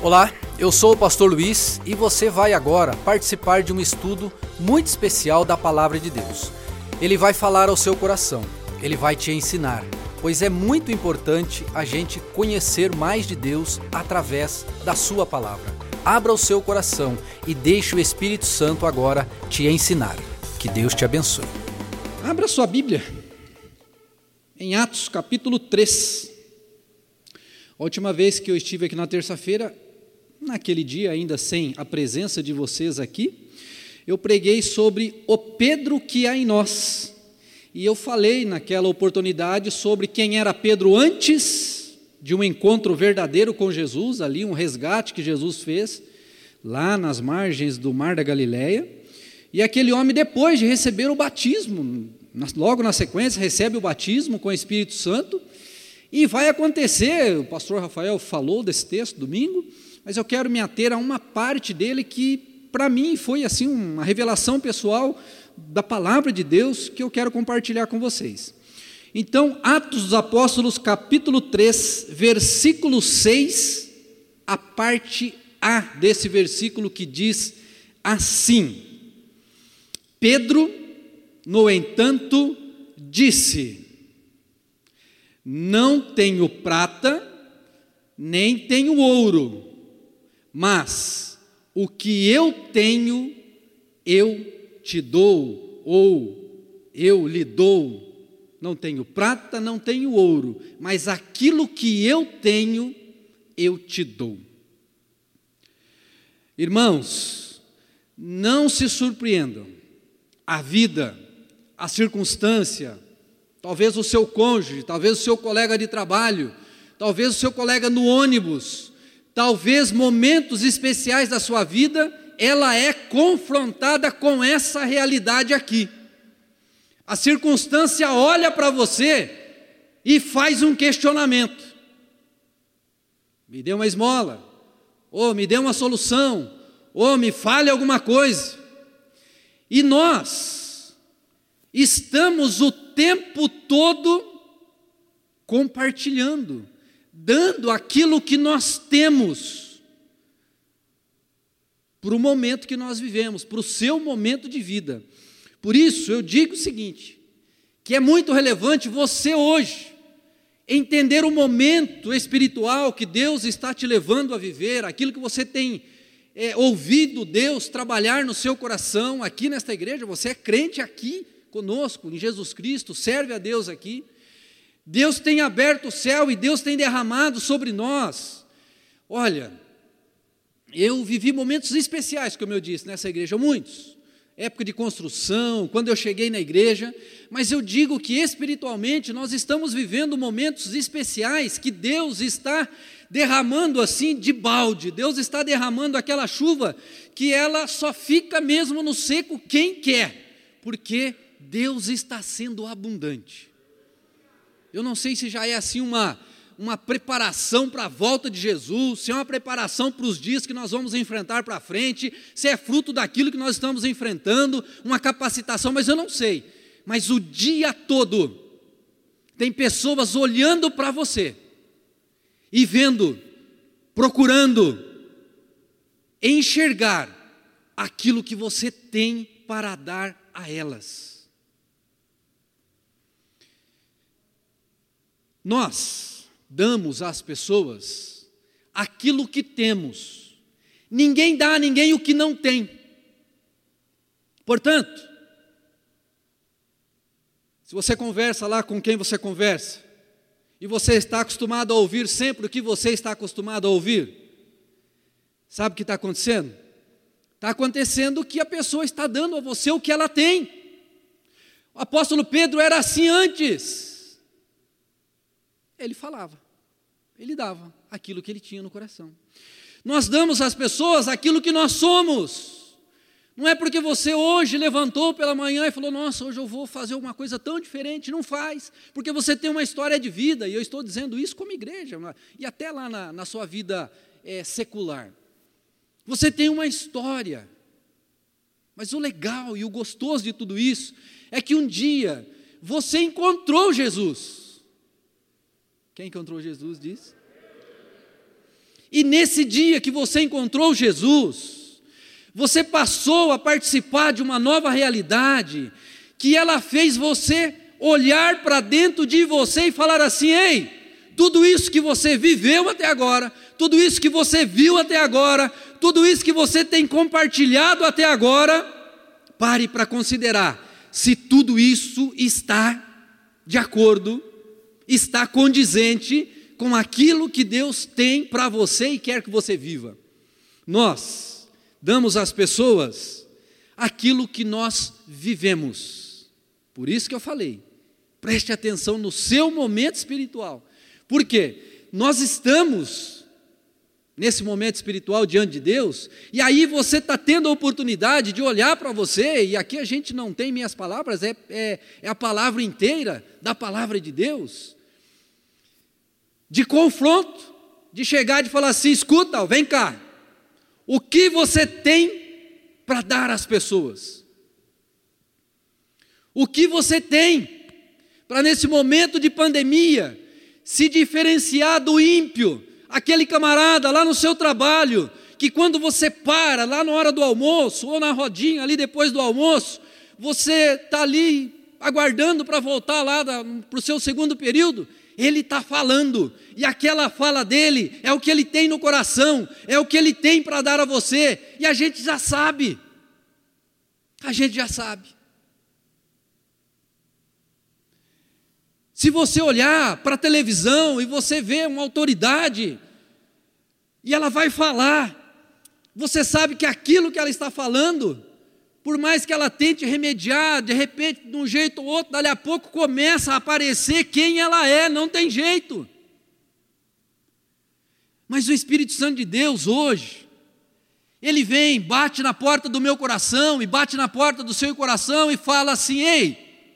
Olá, eu sou o pastor Luiz e você vai agora participar de um estudo muito especial da palavra de Deus. Ele vai falar ao seu coração, ele vai te ensinar, pois é muito importante a gente conhecer mais de Deus através da sua palavra. Abra o seu coração e deixe o Espírito Santo agora te ensinar. Que Deus te abençoe. Abra sua Bíblia em Atos capítulo 3. A última vez que eu estive aqui na terça-feira, naquele dia, ainda sem a presença de vocês aqui, eu preguei sobre o Pedro que há em nós. E eu falei naquela oportunidade sobre quem era Pedro antes de um encontro verdadeiro com Jesus, ali um resgate que Jesus fez, lá nas margens do Mar da Galileia. E aquele homem, depois de receber o batismo, logo na sequência, recebe o batismo com o Espírito Santo. E vai acontecer, o pastor Rafael falou desse texto domingo, mas eu quero me ater a uma parte dele que, para mim, foi assim uma revelação pessoal da palavra de Deus que eu quero compartilhar com vocês. Então, Atos dos Apóstolos, capítulo 3, versículo 6, a parte A desse versículo que diz assim: Pedro, no entanto, disse: Não tenho prata, nem tenho ouro, mas o que eu tenho, eu te dou, ou eu lhe dou. Não tenho prata, não tenho ouro, mas aquilo que eu tenho, eu te dou. Irmãos, não se surpreendam. A vida, a circunstância, talvez o seu cônjuge, talvez o seu colega de trabalho, talvez o seu colega no ônibus, talvez momentos especiais da sua vida, ela é confrontada com essa realidade aqui. A circunstância olha para você e faz um questionamento. Me dê uma esmola, ou me dê uma solução, ou me fale alguma coisa. E nós estamos o tempo todo compartilhando dando aquilo que nós temos para o momento que nós vivemos, para o seu momento de vida. Por isso, eu digo o seguinte: que é muito relevante você hoje entender o momento espiritual que Deus está te levando a viver, aquilo que você tem é, ouvido Deus trabalhar no seu coração aqui nesta igreja. Você é crente aqui conosco, em Jesus Cristo, serve a Deus aqui. Deus tem aberto o céu e Deus tem derramado sobre nós. Olha, eu vivi momentos especiais, como eu disse, nessa igreja, muitos. Época de construção, quando eu cheguei na igreja, mas eu digo que espiritualmente nós estamos vivendo momentos especiais que Deus está derramando assim de balde, Deus está derramando aquela chuva que ela só fica mesmo no seco quem quer, porque Deus está sendo abundante. Eu não sei se já é assim uma, uma preparação para a volta de Jesus, se é uma preparação para os dias que nós vamos enfrentar para frente, se é fruto daquilo que nós estamos enfrentando, uma capacitação, mas eu não sei. Mas o dia todo tem pessoas olhando para você e vendo, procurando enxergar aquilo que você tem para dar a elas. Nós damos às pessoas aquilo que temos. Ninguém dá a ninguém o que não tem. Portanto, se você conversa lá com quem você conversa, e você está acostumado a ouvir sempre o que você está acostumado a ouvir, sabe o que está acontecendo? Está acontecendo que a pessoa está dando a você o que ela tem. O apóstolo Pedro era assim antes. Ele falava, ele dava aquilo que ele tinha no coração. Nós damos às pessoas aquilo que nós somos. Não é porque você hoje levantou pela manhã e falou, nossa, hoje eu vou fazer uma coisa tão diferente. Não faz, porque você tem uma história de vida, e eu estou dizendo isso como igreja, e até lá na, na sua vida é, secular. Você tem uma história. Mas o legal e o gostoso de tudo isso é que um dia você encontrou Jesus. Quem encontrou Jesus diz? E nesse dia que você encontrou Jesus, você passou a participar de uma nova realidade, que ela fez você olhar para dentro de você e falar assim: ei, tudo isso que você viveu até agora, tudo isso que você viu até agora, tudo isso que você tem compartilhado até agora, pare para considerar se tudo isso está de acordo, está condizente com aquilo que Deus tem para você e quer que você viva. Nós damos às pessoas aquilo que nós vivemos. Por isso que eu falei, preste atenção no seu momento espiritual. Por quê? Nós estamos nesse momento espiritual diante de Deus, e aí você está tendo a oportunidade de olhar para você, e aqui a gente não tem minhas palavras, é, é, é a palavra inteira da palavra de Deus de confronto, de chegar e falar assim: escuta, vem cá, o que você tem para dar às pessoas? O que você tem para, nesse momento de pandemia, se diferenciar do ímpio, aquele camarada lá no seu trabalho, que quando você para, lá na hora do almoço, ou na rodinha ali depois do almoço, você está ali aguardando para voltar lá para o seu segundo período, ele está falando, e aquela fala dele é o que ele tem no coração, é o que ele tem para dar a você, e a gente já sabe, a gente já sabe. Se você olhar para a televisão e você vê uma autoridade, e ela vai falar, você sabe que aquilo que ela está falando por mais que ela tente remediar, de repente, de um jeito ou outro, dali a pouco começa a aparecer quem ela é, não tem jeito. Mas o Espírito Santo de Deus hoje, ele vem, bate na porta do meu coração e bate na porta do seu coração e fala assim: ei,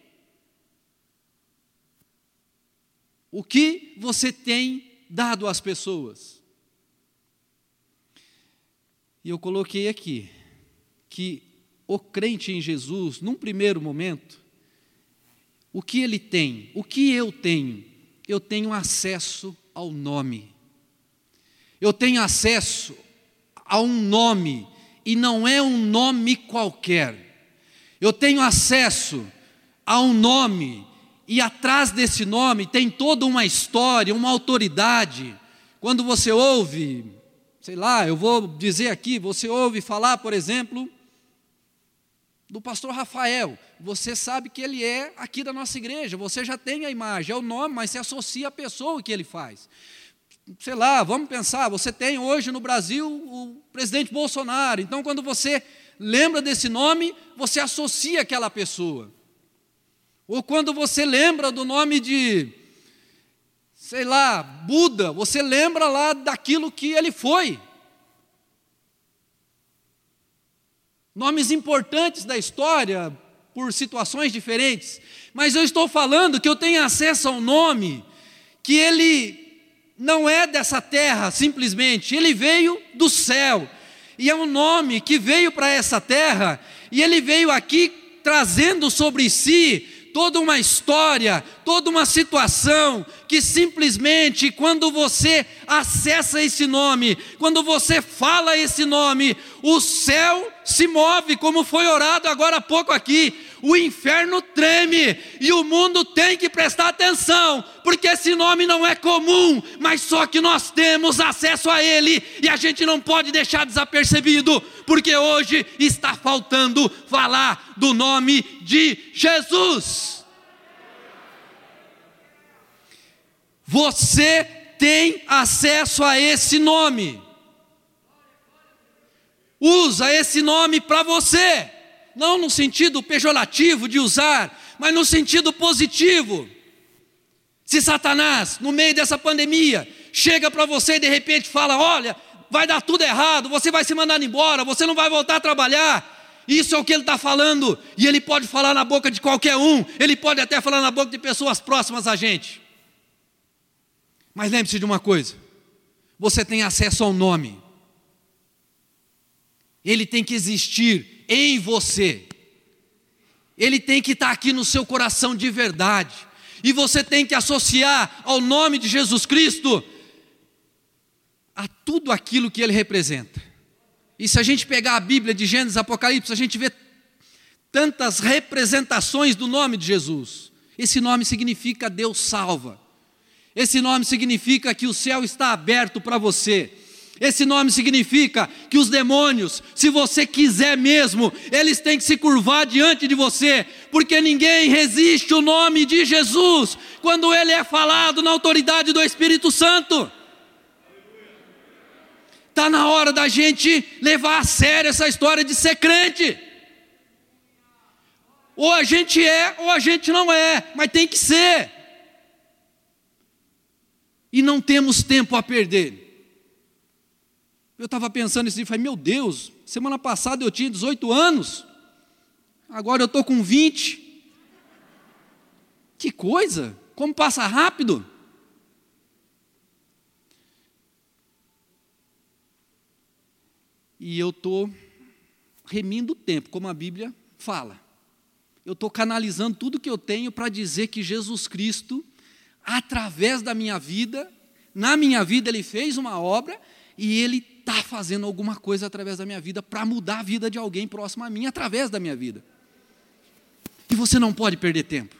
o que você tem dado às pessoas? E eu coloquei aqui que o crente em Jesus, num primeiro momento, o que ele tem? O que eu tenho? Eu tenho acesso ao nome. Eu tenho acesso a um nome, e não é um nome qualquer. Eu tenho acesso a um nome, e atrás desse nome tem toda uma história, uma autoridade. Quando você ouve, sei lá, eu vou dizer aqui, você ouve falar, por exemplo, do pastor Rafael. Você sabe que ele é aqui da nossa igreja, você já tem a imagem, é o nome, mas se associa à pessoa que ele faz. Sei lá, vamos pensar, você tem hoje no Brasil o presidente Bolsonaro, então quando você lembra desse nome, você associa aquela pessoa. Ou quando você lembra do nome de, sei lá, Buda, você lembra lá daquilo que ele foi. Nomes importantes da história por situações diferentes, mas eu estou falando que eu tenho acesso a um nome que ele não é dessa terra simplesmente, ele veio do céu. E é um nome que veio para essa terra e ele veio aqui trazendo sobre si toda uma história, toda uma situação que simplesmente quando você acessa esse nome, quando você fala esse nome, o céu se move, como foi orado agora há pouco aqui. O inferno treme e o mundo tem que prestar atenção, porque esse nome não é comum, mas só que nós temos acesso a ele e a gente não pode deixar desapercebido, porque hoje está faltando falar do nome de Jesus. Você tem acesso a esse nome usa esse nome para você, não no sentido pejorativo de usar, mas no sentido positivo. Se Satanás, no meio dessa pandemia, chega para você e de repente fala: Olha, vai dar tudo errado, você vai se mandar embora, você não vai voltar a trabalhar. Isso é o que ele está falando, e ele pode falar na boca de qualquer um, ele pode até falar na boca de pessoas próximas a gente. Mas lembre-se de uma coisa: você tem acesso ao nome, ele tem que existir em você. Ele tem que estar aqui no seu coração de verdade. E você tem que associar ao nome de Jesus Cristo a tudo aquilo que ele representa. E se a gente pegar a Bíblia de Gênesis Apocalipse, a gente vê tantas representações do nome de Jesus. Esse nome significa Deus salva. Esse nome significa que o céu está aberto para você. Esse nome significa que os demônios, se você quiser mesmo, eles têm que se curvar diante de você, porque ninguém resiste o nome de Jesus quando ele é falado na autoridade do Espírito Santo. Está na hora da gente levar a sério essa história de ser crente. Ou a gente é, ou a gente não é, mas tem que ser. E não temos tempo a perder. Eu estava pensando assim, falei, meu Deus, semana passada eu tinha 18 anos, agora eu estou com 20. Que coisa, como passa rápido. E eu estou remindo o tempo, como a Bíblia fala. Eu estou canalizando tudo que eu tenho para dizer que Jesus Cristo, através da minha vida, na minha vida, Ele fez uma obra e Ele está fazendo alguma coisa através da minha vida para mudar a vida de alguém próximo a mim através da minha vida. E você não pode perder tempo,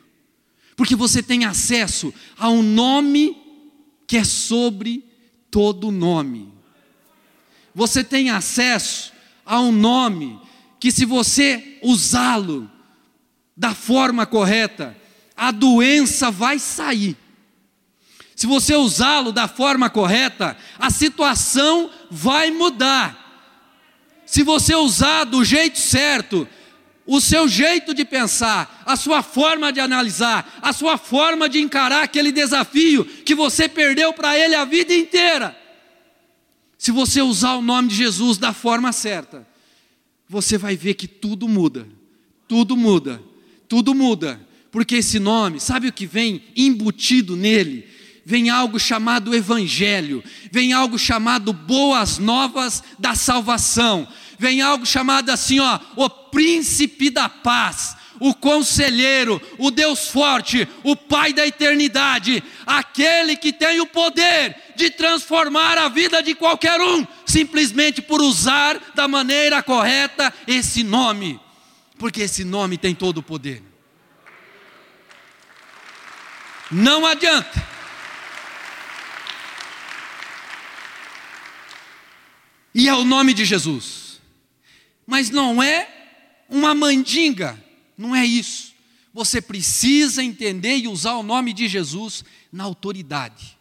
porque você tem acesso a um nome que é sobre todo nome. Você tem acesso a um nome que, se você usá-lo da forma correta, a doença vai sair se você usá-lo da forma correta, a situação vai mudar. Se você usar do jeito certo, o seu jeito de pensar, a sua forma de analisar, a sua forma de encarar aquele desafio que você perdeu para ele a vida inteira. Se você usar o nome de Jesus da forma certa, você vai ver que tudo muda, tudo muda, tudo muda, porque esse nome, sabe o que vem embutido nele? Vem algo chamado Evangelho, vem algo chamado Boas Novas da Salvação, vem algo chamado assim, ó, o Príncipe da Paz, o Conselheiro, o Deus Forte, o Pai da Eternidade, aquele que tem o poder de transformar a vida de qualquer um, simplesmente por usar da maneira correta esse nome, porque esse nome tem todo o poder. Não adianta E é o nome de Jesus. Mas não é uma mandinga, não é isso. Você precisa entender e usar o nome de Jesus na autoridade.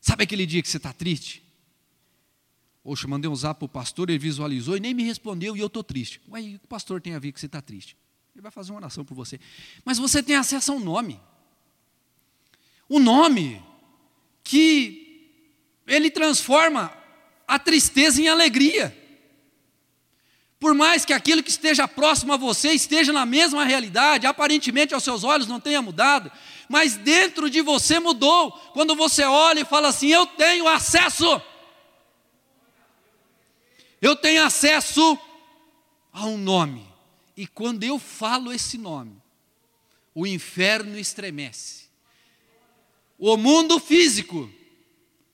Sabe aquele dia que você está triste? Poxa, mandei um zap para o pastor, ele visualizou e nem me respondeu e eu estou triste. Ué, o que o pastor tem a ver que você está triste? Ele vai fazer uma oração por você. Mas você tem acesso a um nome. O nome que ele transforma a tristeza em alegria. Por mais que aquilo que esteja próximo a você esteja na mesma realidade, aparentemente aos seus olhos não tenha mudado, mas dentro de você mudou. Quando você olha e fala assim: Eu tenho acesso. Eu tenho acesso a um nome. E quando eu falo esse nome, o inferno estremece. O mundo físico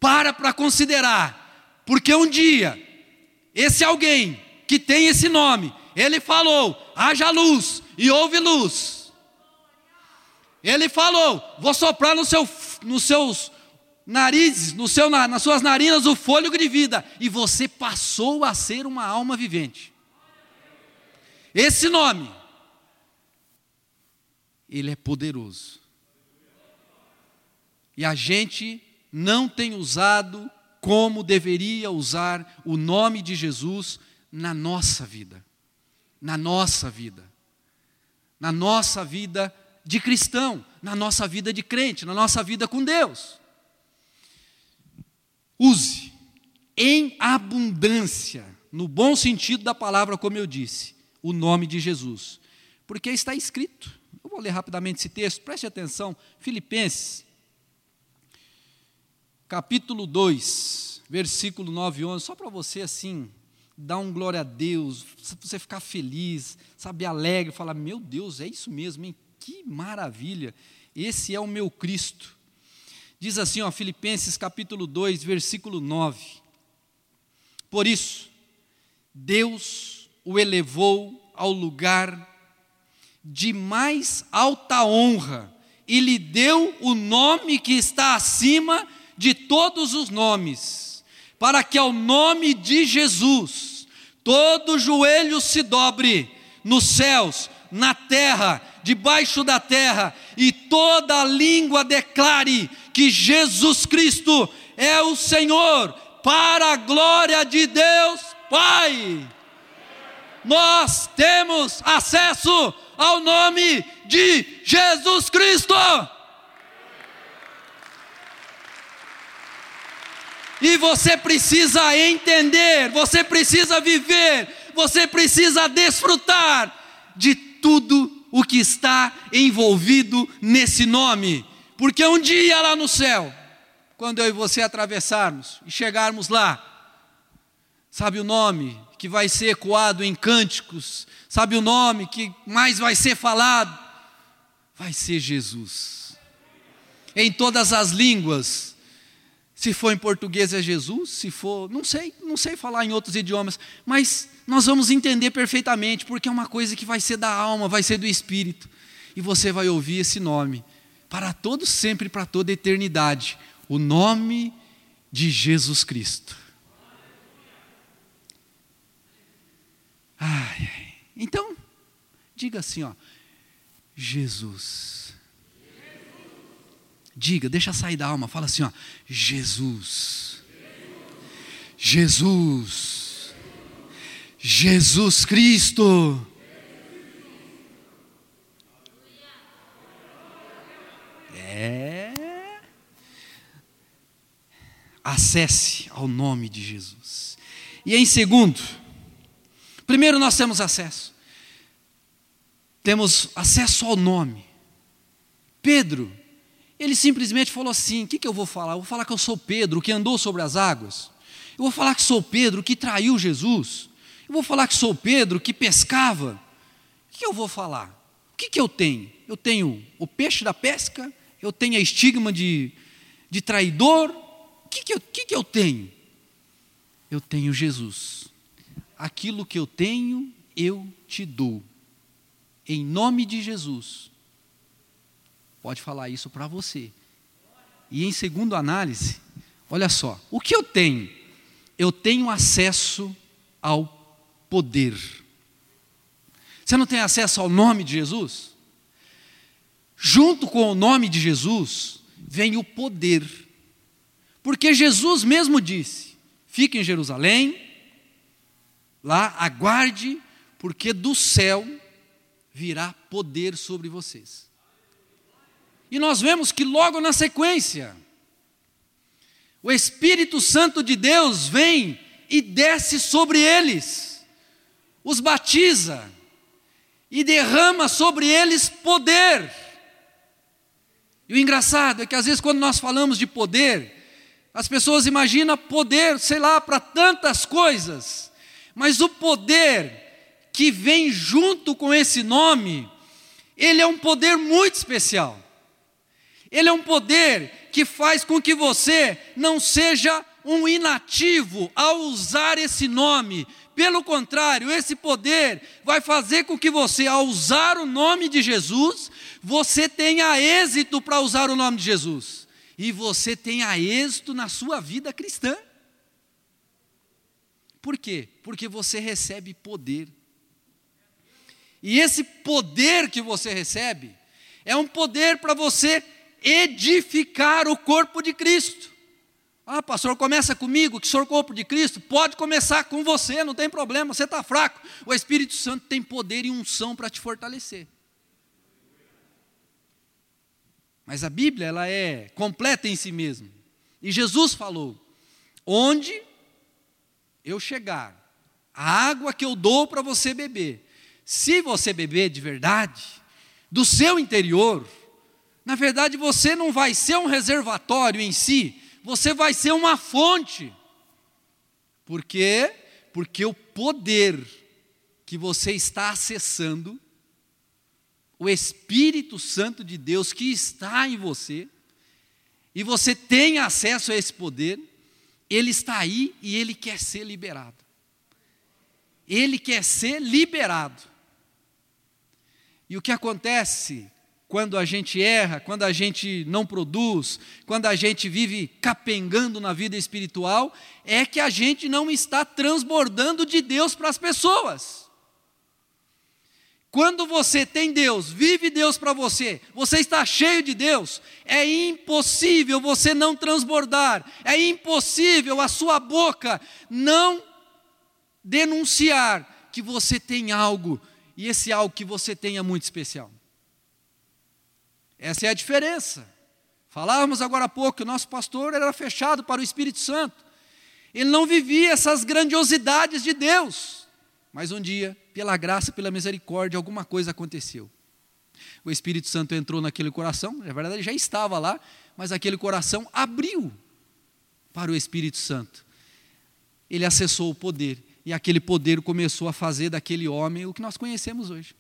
para para considerar, porque um dia, esse alguém que tem esse nome, ele falou: haja luz, e houve luz. Ele falou: vou soprar no seu, nos seus narizes, no seu, nas suas narinas o fôlego de vida, e você passou a ser uma alma vivente. Esse nome, ele é poderoso. E a gente não tem usado como deveria usar o nome de Jesus na nossa vida. Na nossa vida. Na nossa vida de cristão, na nossa vida de crente, na nossa vida com Deus. Use em abundância, no bom sentido da palavra, como eu disse, o nome de Jesus, porque está escrito. Eu vou ler rapidamente esse texto, preste atenção, Filipenses capítulo 2, versículo 9 e 11, só para você assim, dar um glória a Deus, você ficar feliz, sabe, alegre, falar: Meu Deus, é isso mesmo, hein? que maravilha, esse é o meu Cristo. Diz assim, ó, Filipenses capítulo 2, versículo 9. Por isso, Deus o elevou ao lugar de mais alta honra e lhe deu o nome que está acima de todos os nomes, para que ao nome de Jesus todo joelho se dobre nos céus, na terra, debaixo da terra, e toda língua declare que Jesus Cristo é o Senhor, para a glória de Deus Pai. Nós temos acesso ao nome de Jesus Cristo. E você precisa entender, você precisa viver, você precisa desfrutar de tudo o que está envolvido nesse nome. Porque um dia lá no céu, quando eu e você atravessarmos e chegarmos lá, sabe o nome que vai ser ecoado em cânticos, sabe o nome que mais vai ser falado? Vai ser Jesus. Em todas as línguas. Se for em português é Jesus, se for, não sei, não sei falar em outros idiomas, mas nós vamos entender perfeitamente, porque é uma coisa que vai ser da alma, vai ser do espírito. E você vai ouvir esse nome para todos sempre, para toda eternidade, o nome de Jesus Cristo. Ai, então, diga assim, ó, Jesus. Diga, deixa sair da alma, fala assim, ó, Jesus. Jesus. Jesus Cristo. É. Acesse ao nome de Jesus. E em segundo, Primeiro, nós temos acesso. Temos acesso ao nome. Pedro, ele simplesmente falou assim: o que, que eu vou falar? Eu vou falar que eu sou Pedro, que andou sobre as águas. Eu vou falar que sou Pedro, que traiu Jesus. Eu vou falar que sou Pedro, que pescava. O que eu vou falar? O que, que eu tenho? Eu tenho o peixe da pesca, eu tenho a estigma de, de traidor. O que, que, eu, que, que eu tenho? Eu tenho Jesus aquilo que eu tenho, eu te dou. Em nome de Jesus. Pode falar isso para você. E em segundo análise, olha só, o que eu tenho? Eu tenho acesso ao poder. Você não tem acesso ao nome de Jesus? Junto com o nome de Jesus vem o poder. Porque Jesus mesmo disse: fique em Jerusalém, lá, aguarde, porque do céu virá poder sobre vocês. E nós vemos que logo na sequência, o Espírito Santo de Deus vem e desce sobre eles, os batiza e derrama sobre eles poder. E o engraçado é que às vezes quando nós falamos de poder, as pessoas imaginam poder, sei lá, para tantas coisas. Mas o poder que vem junto com esse nome, ele é um poder muito especial. Ele é um poder que faz com que você não seja um inativo ao usar esse nome. Pelo contrário, esse poder vai fazer com que você, ao usar o nome de Jesus, você tenha êxito para usar o nome de Jesus. E você tenha êxito na sua vida cristã. Por quê? Porque você recebe poder. E esse poder que você recebe é um poder para você edificar o corpo de Cristo. Ah, pastor, começa comigo, que sou corpo de Cristo. Pode começar com você, não tem problema, você está fraco. O Espírito Santo tem poder e unção para te fortalecer. Mas a Bíblia, ela é completa em si mesma. E Jesus falou: onde eu chegar, a água que eu dou para você beber, se você beber de verdade, do seu interior, na verdade você não vai ser um reservatório em si, você vai ser uma fonte. Por quê? Porque o poder que você está acessando, o Espírito Santo de Deus que está em você, e você tem acesso a esse poder, ele está aí e ele quer ser liberado. Ele quer ser liberado. E o que acontece quando a gente erra, quando a gente não produz, quando a gente vive capengando na vida espiritual, é que a gente não está transbordando de Deus para as pessoas. Quando você tem Deus, vive Deus para você, você está cheio de Deus, é impossível você não transbordar, é impossível a sua boca não denunciar que você tem algo, e esse algo que você tem é muito especial. Essa é a diferença. Falávamos agora há pouco que o nosso pastor era fechado para o Espírito Santo. Ele não vivia essas grandiosidades de Deus. Mas um dia, pela graça, pela misericórdia, alguma coisa aconteceu. O Espírito Santo entrou naquele coração, na verdade já estava lá, mas aquele coração abriu para o Espírito Santo. Ele acessou o poder, e aquele poder começou a fazer daquele homem o que nós conhecemos hoje.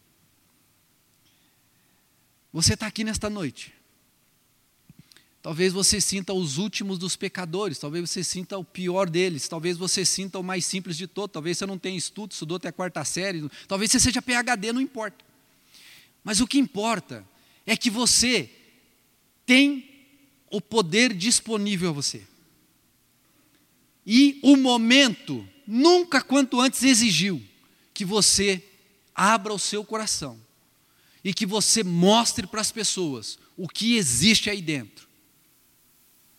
Você está aqui nesta noite. Talvez você sinta os últimos dos pecadores, talvez você sinta o pior deles, talvez você sinta o mais simples de todos, talvez você não tenha estudo, estudou até a quarta série, talvez você seja PHD, não importa. Mas o que importa é que você tem o poder disponível a você. E o momento, nunca quanto antes exigiu que você abra o seu coração e que você mostre para as pessoas o que existe aí dentro.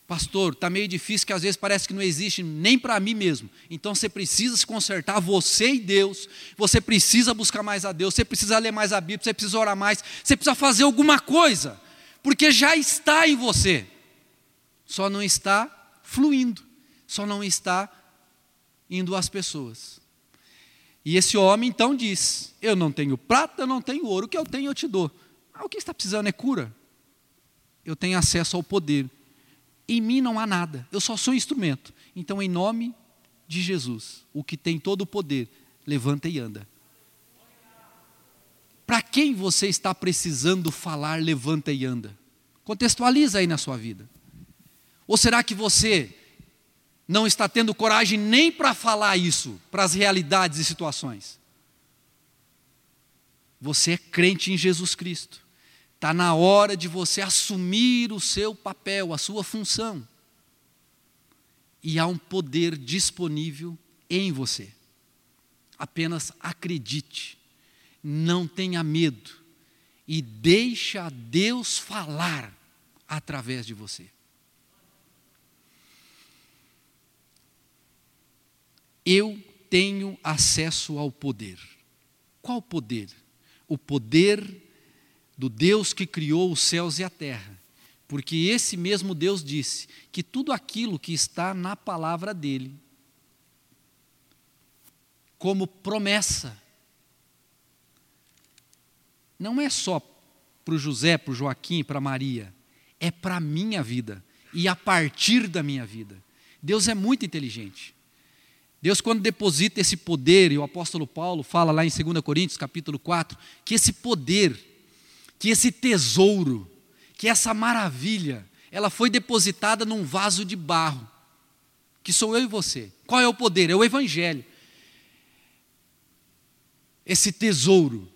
Pastor, está meio difícil que às vezes parece que não existe nem para mim mesmo. Então você precisa se consertar, você e Deus. Você precisa buscar mais a Deus, você precisa ler mais a Bíblia, você precisa orar mais, você precisa fazer alguma coisa, porque já está em você. Só não está fluindo, só não está indo às pessoas. E esse homem então diz: Eu não tenho prata, eu não tenho ouro, o que eu tenho eu te dou. Ah, o que está precisando é cura. Eu tenho acesso ao poder. Em mim não há nada, eu só sou um instrumento. Então, em nome de Jesus, o que tem todo o poder, levanta e anda. Para quem você está precisando falar, levanta e anda? Contextualiza aí na sua vida. Ou será que você não está tendo coragem nem para falar isso, para as realidades e situações. Você é crente em Jesus Cristo. Está na hora de você assumir o seu papel, a sua função. E há um poder disponível em você. Apenas acredite, não tenha medo e deixa Deus falar através de você. Eu tenho acesso ao poder. Qual poder? O poder do Deus que criou os céus e a terra. Porque esse mesmo Deus disse que tudo aquilo que está na palavra dele, como promessa, não é só para o José, para o Joaquim, para Maria, é para a minha vida e a partir da minha vida. Deus é muito inteligente. Deus, quando deposita esse poder, e o apóstolo Paulo fala lá em 2 Coríntios, capítulo 4, que esse poder, que esse tesouro, que essa maravilha, ela foi depositada num vaso de barro, que sou eu e você. Qual é o poder? É o Evangelho. Esse tesouro,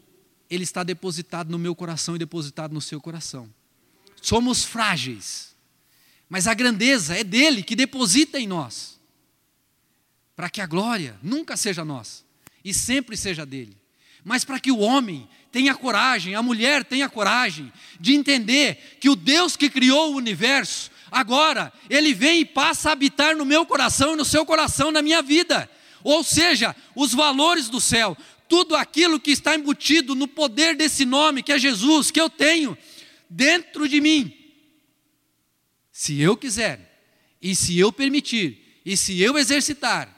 ele está depositado no meu coração e depositado no seu coração. Somos frágeis, mas a grandeza é dele que deposita em nós para que a glória nunca seja nossa e sempre seja dele. Mas para que o homem tenha coragem, a mulher tenha coragem de entender que o Deus que criou o universo, agora, ele vem e passa a habitar no meu coração e no seu coração, na minha vida. Ou seja, os valores do céu, tudo aquilo que está embutido no poder desse nome que é Jesus, que eu tenho dentro de mim. Se eu quiser, e se eu permitir, e se eu exercitar,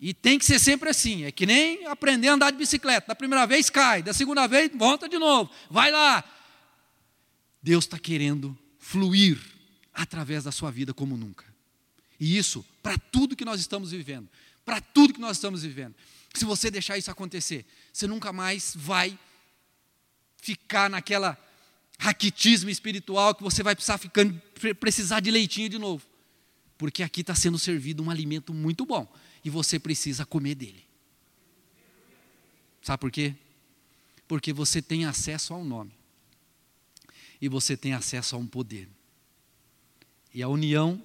e tem que ser sempre assim. É que nem aprender a andar de bicicleta. Da primeira vez cai, da segunda vez volta de novo. Vai lá. Deus está querendo fluir através da sua vida como nunca. E isso para tudo que nós estamos vivendo. Para tudo que nós estamos vivendo. Se você deixar isso acontecer, você nunca mais vai ficar naquela raquitismo espiritual que você vai precisar, ficando, precisar de leitinho de novo. Porque aqui está sendo servido um alimento muito bom e você precisa comer dele. Sabe por quê? Porque você tem acesso ao nome e você tem acesso a um poder. E a união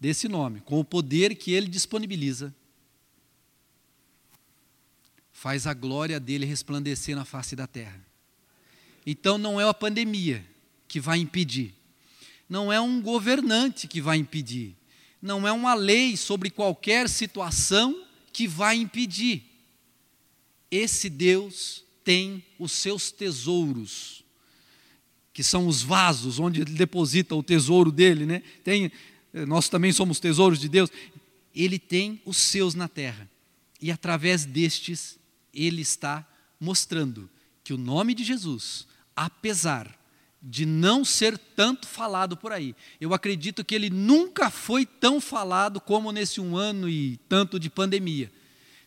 desse nome com o poder que ele disponibiliza faz a glória dele resplandecer na face da terra. Então não é a pandemia que vai impedir, não é um governante que vai impedir, não é uma lei sobre qualquer situação que vai impedir. Esse Deus tem os seus tesouros, que são os vasos onde ele deposita o tesouro dele, né? Tem, nós também somos tesouros de Deus. Ele tem os seus na terra. E através destes, ele está mostrando que o nome de Jesus apesar de não ser tanto falado por aí. Eu acredito que ele nunca foi tão falado como nesse um ano e tanto de pandemia.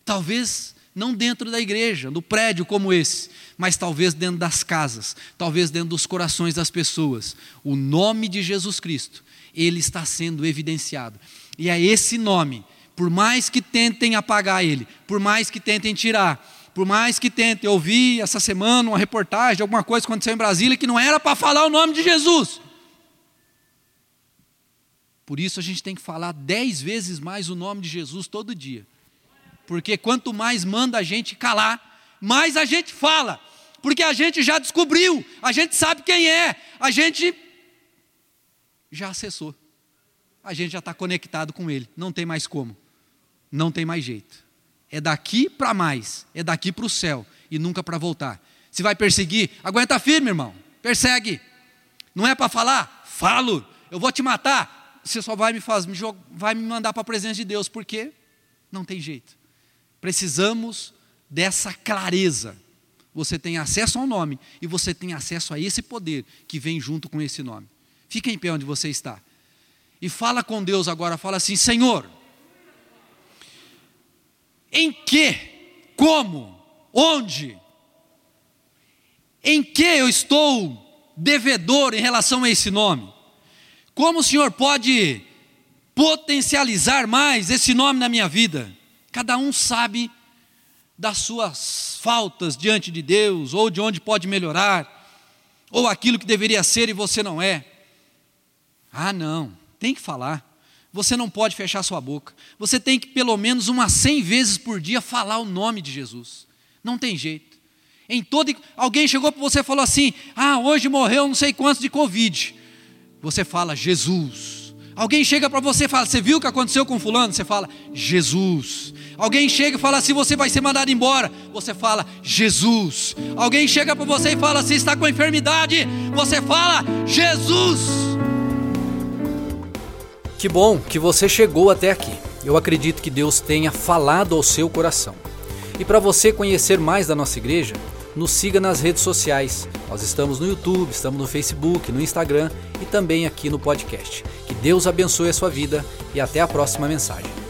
Talvez não dentro da igreja, no prédio como esse, mas talvez dentro das casas, talvez dentro dos corações das pessoas. O nome de Jesus Cristo, ele está sendo evidenciado. E é esse nome, por mais que tentem apagar ele, por mais que tentem tirar, por mais que tente, eu essa semana uma reportagem alguma coisa aconteceu em Brasília que não era para falar o nome de Jesus. Por isso a gente tem que falar dez vezes mais o nome de Jesus todo dia. Porque quanto mais manda a gente calar, mais a gente fala. Porque a gente já descobriu, a gente sabe quem é, a gente já acessou. A gente já está conectado com Ele. Não tem mais como. Não tem mais jeito. É daqui para mais, é daqui para o céu e nunca para voltar. Se vai perseguir, aguenta firme, irmão. Persegue. Não é para falar? Falo. Eu vou te matar. Você só vai me fazer, vai me mandar para a presença de Deus, porque não tem jeito. Precisamos dessa clareza. Você tem acesso ao nome e você tem acesso a esse poder que vem junto com esse nome. Fica em pé onde você está. E fala com Deus agora, fala assim: Senhor, em que, como, onde, em que eu estou devedor em relação a esse nome? Como o Senhor pode potencializar mais esse nome na minha vida? Cada um sabe das suas faltas diante de Deus, ou de onde pode melhorar, ou aquilo que deveria ser e você não é. Ah, não, tem que falar. Você não pode fechar sua boca. Você tem que, pelo menos umas 100 vezes por dia, falar o nome de Jesus. Não tem jeito. Em todo, alguém chegou para você e falou assim: Ah, hoje morreu não sei quantos de Covid. Você fala Jesus. Alguém chega para você e fala: Você viu o que aconteceu com Fulano? Você fala Jesus. Alguém chega e fala assim: Você vai ser mandado embora. Você fala Jesus. Alguém chega para você e fala assim: Está com enfermidade. Você fala Jesus. Que bom que você chegou até aqui. Eu acredito que Deus tenha falado ao seu coração. E para você conhecer mais da nossa igreja, nos siga nas redes sociais. Nós estamos no YouTube, estamos no Facebook, no Instagram e também aqui no podcast. Que Deus abençoe a sua vida e até a próxima mensagem.